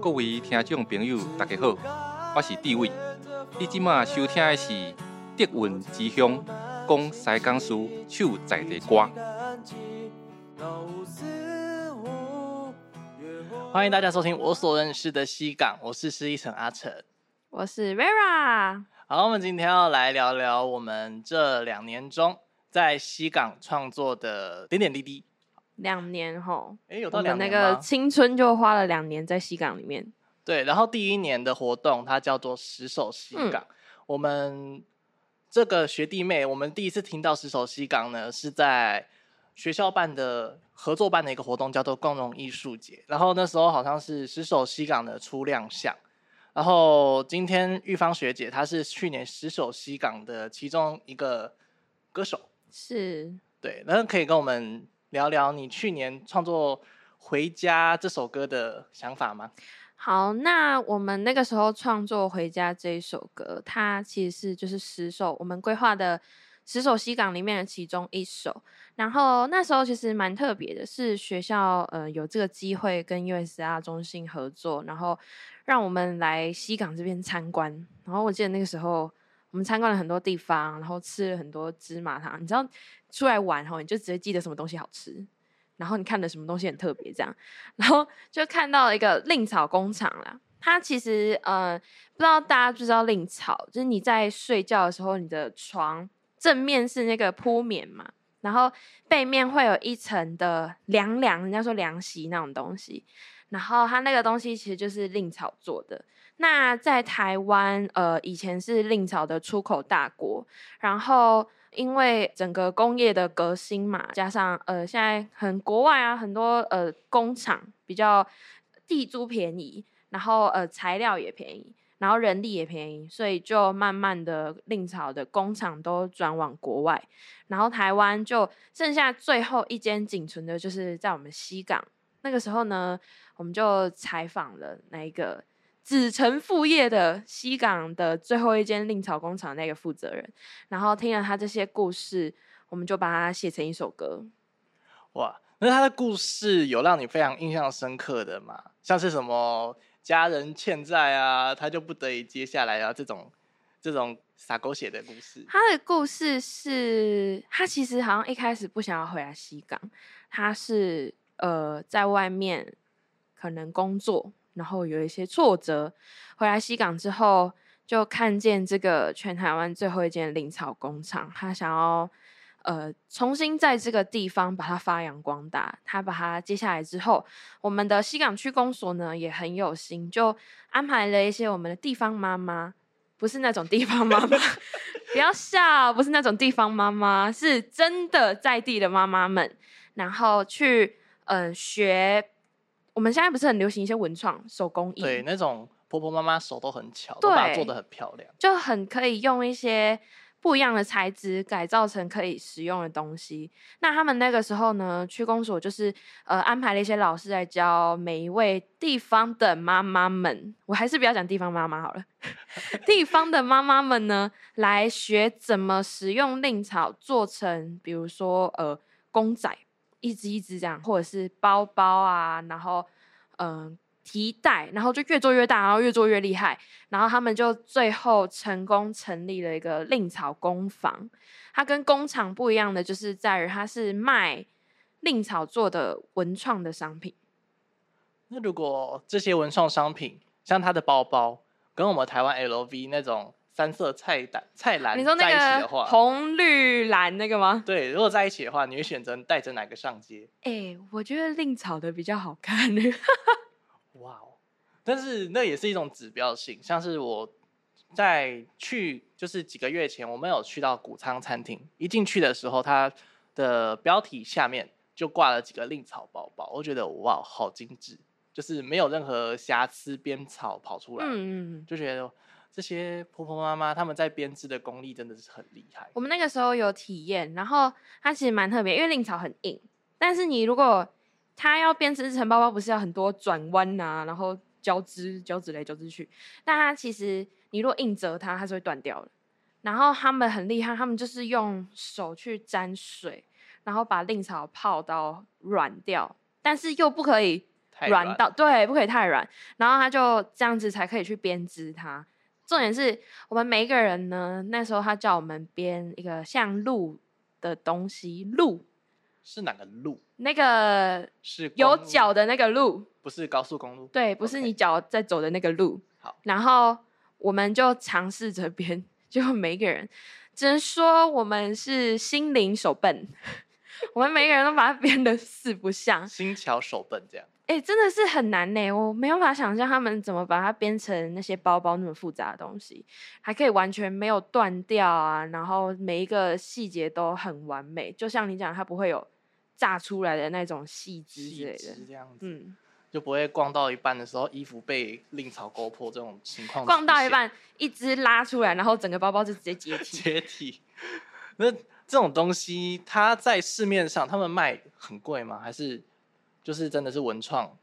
各位听众朋友，大家好，我是地伟。你即马收听的是德云之乡，讲西江书，手在地歌。欢迎大家收听我所认识的西港，我是施一成阿成，我是 Vera。好，我们今天要来聊聊我们这两年中在西港创作的点点滴滴。两年后，哎，有到两年那个青春就花了两年在西港里面。对，然后第一年的活动它叫做十首西港。我们这个学弟妹，我们第一次听到十首西港呢，是在学校办的合作办的一个活动，叫做共融艺术节。然后那时候好像是十首西港的初亮相。然后今天玉芳学姐她是去年十首西港的其中一个歌手。是。对，然后可以跟我们。聊聊你去年创作《回家》这首歌的想法吗？好，那我们那个时候创作《回家》这一首歌，它其实是就是十首我们规划的十首西港里面的其中一首。然后那时候其实蛮特别的，是学校呃有这个机会跟 USR 中心合作，然后让我们来西港这边参观。然后我记得那个时候。我们参观了很多地方，然后吃了很多芝麻糖。你知道出来玩后，你就直接记得什么东西好吃，然后你看的什么东西很特别，这样，然后 就看到了一个令草工厂啦。它其实呃，不知道大家知不知道令草，就是你在睡觉的时候，你的床正面是那个铺棉嘛，然后背面会有一层的凉凉，人家说凉席那种东西，然后它那个东西其实就是令草做的。那在台湾，呃，以前是令草的出口大国，然后因为整个工业的革新嘛，加上呃，现在很国外啊，很多呃工厂比较地租便宜，然后呃材料也便宜，然后人力也便宜，所以就慢慢的令草的工厂都转往国外，然后台湾就剩下最后一间仅存的就是在我们西港。那个时候呢，我们就采访了那一个。子承父业的西港的最后一间令草工厂那个负责人，然后听了他这些故事，我们就把它写成一首歌。哇，那他的故事有让你非常印象深刻的吗？像是什么家人欠债啊，他就不得已接下来啊这种这种撒狗血的故事。他的故事是他其实好像一开始不想要回来西港，他是呃在外面可能工作。然后有一些挫折，回来西港之后，就看见这个全台湾最后一间林草工厂，他想要呃重新在这个地方把它发扬光大。他把它接下来之后，我们的西港区公所呢也很有心，就安排了一些我们的地方妈妈，不是那种地方妈妈，不要笑，不是那种地方妈妈，是真的在地的妈妈们，然后去嗯学。我们现在不是很流行一些文创手工艺，对，那种婆婆妈妈手都很巧，都把它做的很漂亮，就很可以用一些不一样的材质改造成可以使用的东西。那他们那个时候呢，区公所就是呃安排了一些老师来教每一位地方的妈妈们，我还是不要讲地方妈妈好了，地方的妈妈们呢来学怎么使用令草做成，比如说呃公仔。一只一只这样，或者是包包啊，然后嗯提袋，然后就越做越大，然后越做越厉害，然后他们就最后成功成立了一个令草工坊。它跟工厂不一样的，就是在于它是卖令草做的文创的商品。那如果这些文创商品，像它的包包，跟我们台湾 LV 那种。三色菜单菜篮，你说那个红绿蓝那个吗？对，如果在一起的话，你会选择带着哪个上街？哎，我觉得令草的比较好看。哇哦！但是那也是一种指标性，像是我在去就是几个月前，我们有去到谷仓餐厅，一进去的时候，它的标题下面就挂了几个令草包包，我觉得哇，好精致，就是没有任何瑕疵边草跑出来，嗯嗯，就觉得。这些婆婆妈妈他们在编织的功力真的是很厉害。我们那个时候有体验，然后它其实蛮特别，因为令草很硬，但是你如果它要编织成包包，不是要很多转弯呐，然后交织、交织来交织去，但它其实你如果硬折它，它是会断掉的。然后他们很厉害，他们就是用手去沾水，然后把令草泡到软掉，但是又不可以太软到对，不可以太软，然后他就这样子才可以去编织它。重点是我们每一个人呢，那时候他叫我们编一个像鹿的东西，鹿是哪个鹿？那个是有脚的那个鹿，不是高速公路。对，不是你脚在走的那个路。好，然后我们就尝试着编，就每一个人，只能说我们是心灵手笨，我们每个人都把它编的四不像。心巧手笨这样。哎、真的是很难呢，我没有办法想象他们怎么把它编成那些包包那么复杂的东西，还可以完全没有断掉啊，然后每一个细节都很完美，就像你讲，它不会有炸出来的那种细枝之类的枝。这样子，嗯，就不会逛到一半的时候衣服被令草勾破这种情况。逛到一，半，一只拉出来，然后整个包包就直接解体。解体。那这种东西，它在市面上他们卖很贵吗？还是就是真的是文创？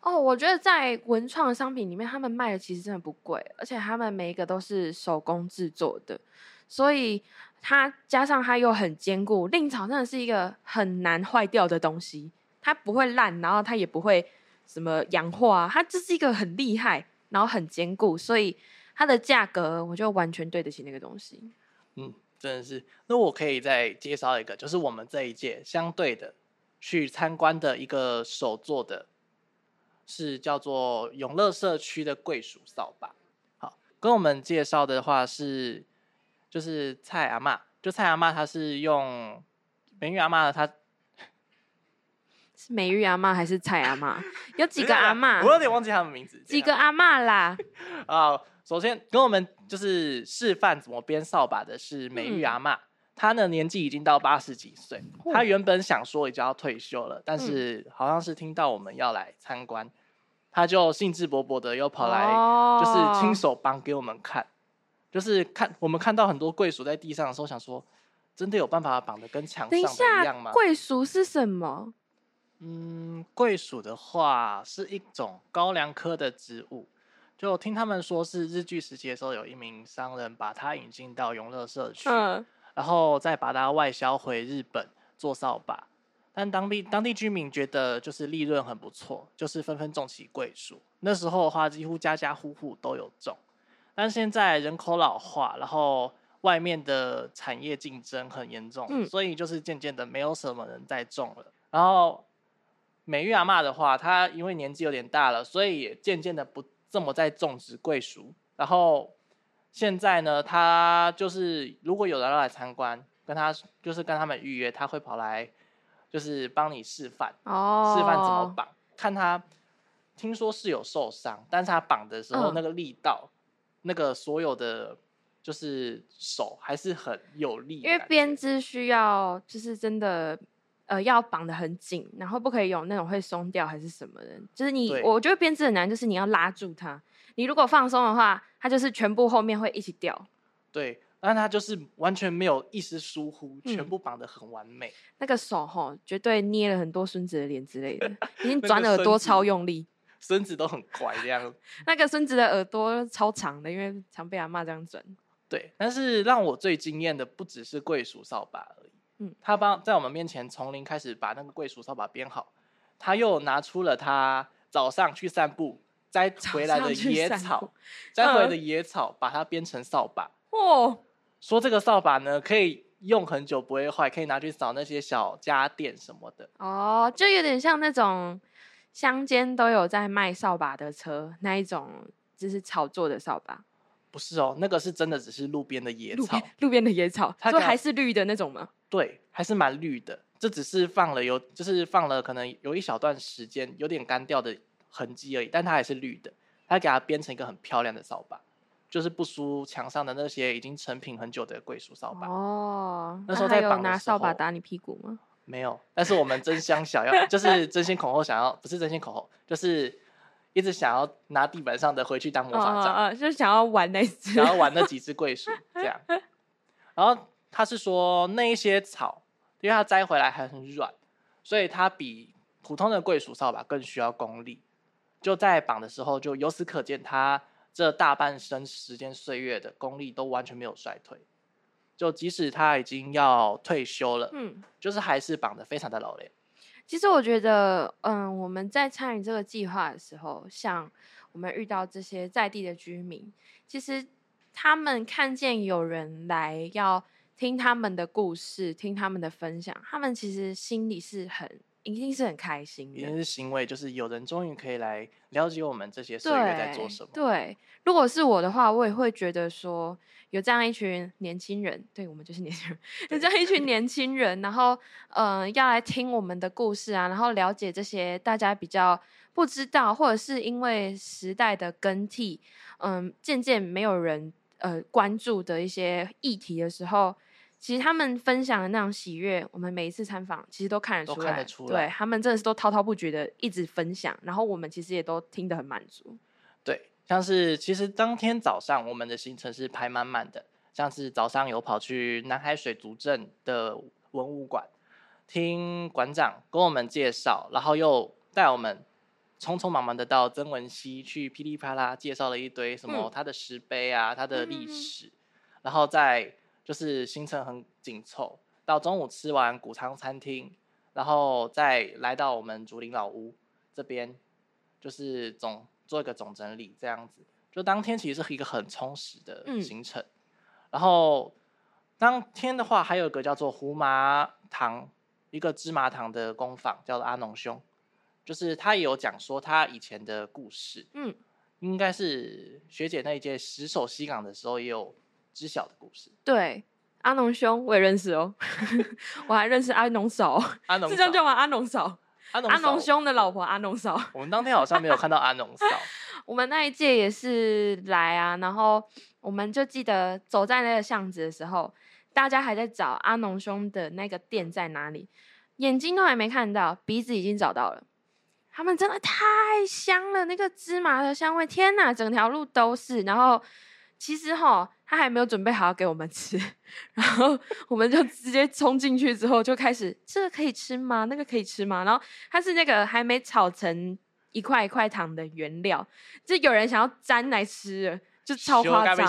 哦，我觉得在文创商品里面，他们卖的其实真的不贵，而且他们每一个都是手工制作的，所以它加上它又很坚固。令草真的是一个很难坏掉的东西，它不会烂，然后它也不会什么氧化，它就是一个很厉害，然后很坚固，所以它的价格我就完全对得起那个东西。嗯，真的是。那我可以再介绍一个，就是我们这一届相对的去参观的一个手做的，是叫做永乐社区的桂鼠扫把。好，跟我们介绍的话是，就是蔡阿嬷，就蔡阿嬷她是用美玉阿嬷的她 是美玉阿嬷还是蔡阿嬷？有几个阿我？有点忘记他们名字。几个阿嬷啦？啊，首先跟我们就是示范怎么编扫把的是美玉嗯阿嬷，她呢年纪已经到八十几岁，他原本想说已经要退休了，但嗯是好像是听到我们要来参观，他就兴致勃勃的又跑来，哦就是亲手绑给我们看，就是看我们看到很多桂鼠在地上的时候，想说真的有办法绑的跟墙上一样下，吗？桂薯是什么？嗯，桂鼠的话是一种高粱科的植物，就听他们说是日据时期的时候，有一名商人把它引进到永乐社区，嗯，然后再把它外销回日本做扫把。但当地当地居民觉得就是利润很不错，就是纷纷种起桂树。那时候的话，几乎家家户户都有种。但现在人口老化，然后外面的产业竞争很严重，嗯所以就是渐渐的没有什么人在种了。然后美玉阿妈的话，她因为年纪有点大了，所以也渐渐的不这么在种植桂树。然后现在呢，他就是如果有人要来参观，跟他就是跟他们预约，他会跑来就是帮你示范，哦，示范怎么绑。看他听说是有受伤，但是他绑的时候嗯那个力道，那个所有的就是手还是很有力因为编织需要就是真的。呃，要绑得很紧，然后不可以有那种会松掉还是什么的。就是你，我觉得编织很难，就是你要拉住它。你如果放松的话，它就是全部后面会一起掉。对，但他就是完全没有一丝疏忽，全嗯部绑得很完美。那个手吼，绝对捏了很多孙子的脸之类的，已经那转耳朵超用力。孙子都很乖这样。那个孙子的耳朵超长的，因为常被阿妈这样转。对，但是让我最惊艳的不只是桂鼠扫把而已。嗯他帮在我们面前从零开始把那个桂鼠扫把编好，他又拿出了他早上去散步摘回来的野草，摘回来嗯的野草，把它编成扫把。哦，说这个扫把呢，可以用很久不会坏，可以拿去扫那些小家电什么的。哦，就有点像那种乡间都有在卖扫把的车那一种，就是炒作的扫把，不是哦，那个是真的只是路边的野草路边，的野草，它就还是绿的那种吗？对，还是蛮绿的。这只是放了有，就是放了可能有一小段时间，有点干掉的痕迹而已，但它还是绿的。它给它编成一个很漂亮的扫把，就是不输墙上的那些已经成品很久的桂树扫把。哦，那时候在绑扫把打你屁股吗？没有，但是我们争相想要，就是争先恐后想要，不是争先恐后，就是一直想要拿地板上的回去当魔法杖。哦哦哦就是想要玩那只，想要玩那几只桂树 这样。然后他是说那一些草，因为它摘回来还很软，所以它比普通的桂鼠扫把更需要功力。就在绑的时候，就由此可见，他这大半生时间岁月的功力都完全没有衰退。就即使他已经要退休了，嗯，就是还是绑的非常的老练。其实我觉得，嗯，我们在参与这个计划的时候，像我们遇到这些在地的居民，其实他们看见有人来要听他们的故事，听他们的分享，他们其实心里是很。一定是很开心的，一定是欣慰，就是有人终于可以来了解我们这些岁月在做什么。对，如果是我的话，我也会觉得说，有这样一群年轻人，对我们就是年轻人，有这样一群年 轻人，然后嗯，要来听我们的故事啊，然后了解这些大家比较不知道，或者是因为时代的更替，嗯，渐渐没有人呃关注的一些议题的时候。其实他们分享的那种喜悦，我们每一次参访其实都看得出来，对他们真的是都滔滔不绝的一直分享，然后我们其实也都听得很满足。对，像是其实当天早上我们的行程是排满满的，像是早上有跑去南海水族镇的文物馆，听馆长跟我们介绍，然后又带我们匆匆忙忙的到曾文溪去噼里啪啦介绍了一堆什么他的石碑啊，他的历史，然后再。就是行程很紧凑，到中午吃完谷仓餐厅，然后再来到我们竹林老屋这边，就是总做一个总整理这样子。就当天其实是一个很充实的行程。然后当天的话，还有一个叫做胡麻糖，一个芝麻糖的工坊，叫做阿农兄，就是他也有讲说他以前的故事。嗯，应该是学姐那一届石首西港的时候也有。知晓的故事，对阿农兄我也认识哦，我还认识阿农嫂，阿农是这样叫吗？阿农嫂，阿农阿农兄的老婆阿农嫂。我们当天好像没有看到阿农嫂，我们那一届也是来啊，然后我们就记得走在那个巷子的时候，大家还在找阿农兄的那个店在哪里，眼睛都还没看到，鼻子已经找到了。他们真的太香了，那个芝麻的香味，天哪，整条路都是。然后其实哈。他还没有准备好给我们吃，然后我们就直接冲进去之后就开始，这个可以吃吗？那个可以吃吗？然后它是那个还没炒成一块一块糖的原料，就有人想要沾来吃，就超夸张。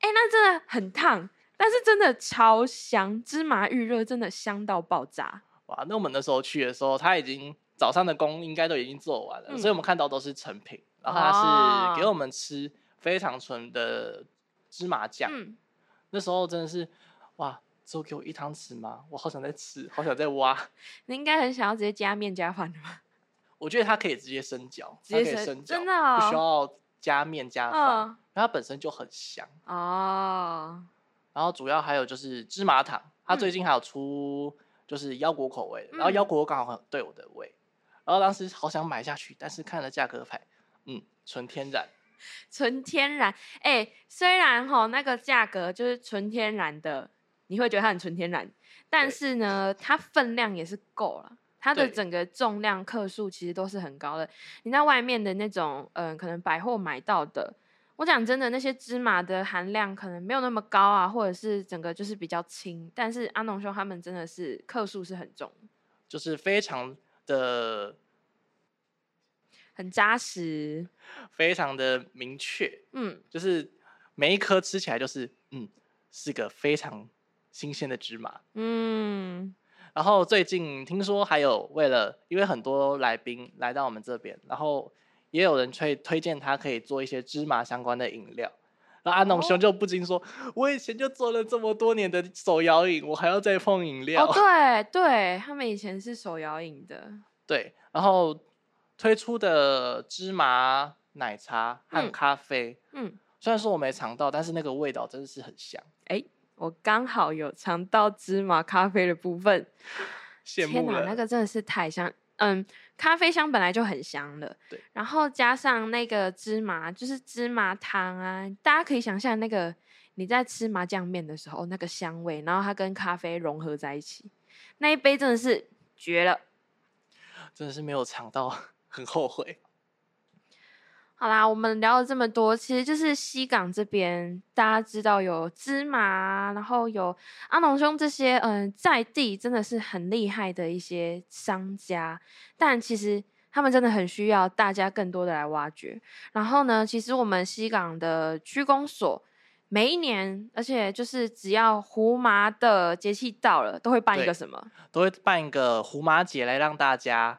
哎，那真的很烫，但是真的超香，芝麻预热真的香到爆炸。哇，那我们那时候去的时候，他已经早上的工应该都已经做完了，所以我们看到都是成品，然后他是给我们吃非常纯的。芝麻酱，那时候真的是哇！只有给我一汤匙吗？我好想再吃，好想再挖。你应该很想要直接加面加饭的吧？我觉得它可以直接生嚼，直接生嚼，真的不需要加面加饭，它本身就很香哦。然后主要还有就是芝麻糖，它最近还有出就是腰果口味的，然后腰果刚好很对我的胃，然后当时好想买下去，但是看了价格牌，嗯，纯天然。纯天然，哎，虽然哈那个价格就是纯天然的，你会觉得它很纯天然，但是呢，它分量也是够了，它的整个重量克数其实都是很高的。你在外面的那种，嗯，可能百货买到的，我讲真的，那些芝麻的含量可能没有那么高啊，或者是整个就是比较轻，但是阿农兄他们真的是克数是很重，就是非常的。很扎实，非常的明确，嗯，就是每一颗吃起来就是，嗯，是个非常新鲜的芝麻，嗯。然后最近听说还有为了，因为很多来宾来到我们这边，然后也有人推推荐他可以做一些芝麻相关的饮料，那阿农兄就不禁说：“我以前就做了这么多年的手摇饮，我还要再碰饮料？”哦，对对，他们以前是手摇饮的，对，然后。推出的芝麻奶茶和咖啡，嗯，虽然说我没尝到，但是那个味道真的是很香。哎，我刚好有尝到芝麻咖啡的部分，羡慕了。那个真的是太香，嗯，咖啡香本来就很香了，对，然后加上那个芝麻，就是芝麻汤啊，大家可以想象那个你在吃麻酱面的时候那个香味，然后它跟咖啡融合在一起，那一杯真的是绝了，真的是没有尝到。很后悔。好啦，我们聊了这么多，其实就是西港这边，大家知道有芝麻，然后有阿农兄这些，嗯，在地真的是很厉害的一些商家，但其实他们真的很需要大家更多的来挖掘。然后呢，其实我们西港的区公所每一年，而且就是只要胡麻的节气到了，都会办一对个什么？都会办一个胡麻节来让大家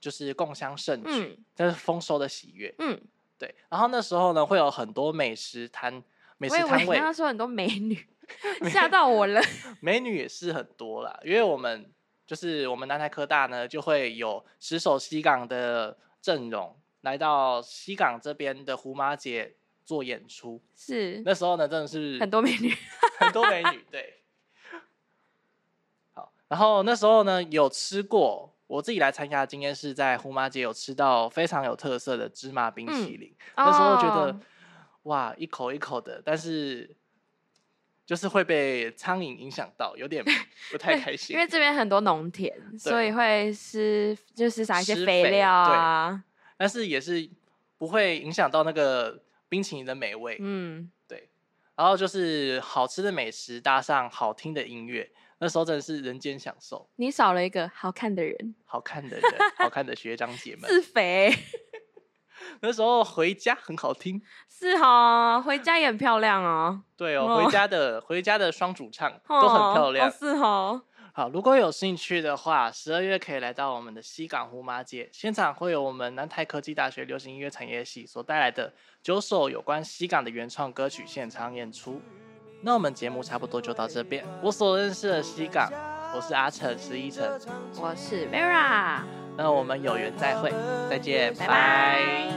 就是共襄盛举，嗯这是丰收的喜悦。嗯，对，然后那时候呢，会有很多美食摊、美食摊位，那时候很多美女，吓到我了。美女也是很多啦。因为我们就是我们南台科大呢，就会有十首西港的阵容来到西港这边的胡麻姐做演出。是那时候呢，真的是很多美女，很多美女，对。好，然后那时候呢，有吃过，我自己来参加的经验是在胡麻街有吃到非常有特色的芝麻冰淇淋。那时候觉得、哦哇，一口一口的，但是就是会被苍蝇影响到，有点不太 开心。因为这边很多农田，所以会施就是撒一些肥料啊。但是也是不会影响到那个冰淇淋的美味。嗯，对，然后就是好吃的美食搭上好听的音乐，那时候真的是人间享受。你少了一个好看的人，好看的人，好看的学长姐 们。自肥那时候回家很好听，是哦，回家也很漂亮哦，对哦，哦回家的回家的双主唱都很漂亮哦。是哦，好，如果有兴趣的话，十二月可以来到我们的西港胡麻街现场，会有我们南台科技大学流行音乐产业系所带来的九首有关西港的原创歌曲现场演出。那我们节目差不多就到这边。我所认识的西港，我是阿成十一成。我是 Vera，那我们有缘再会，再见，拜拜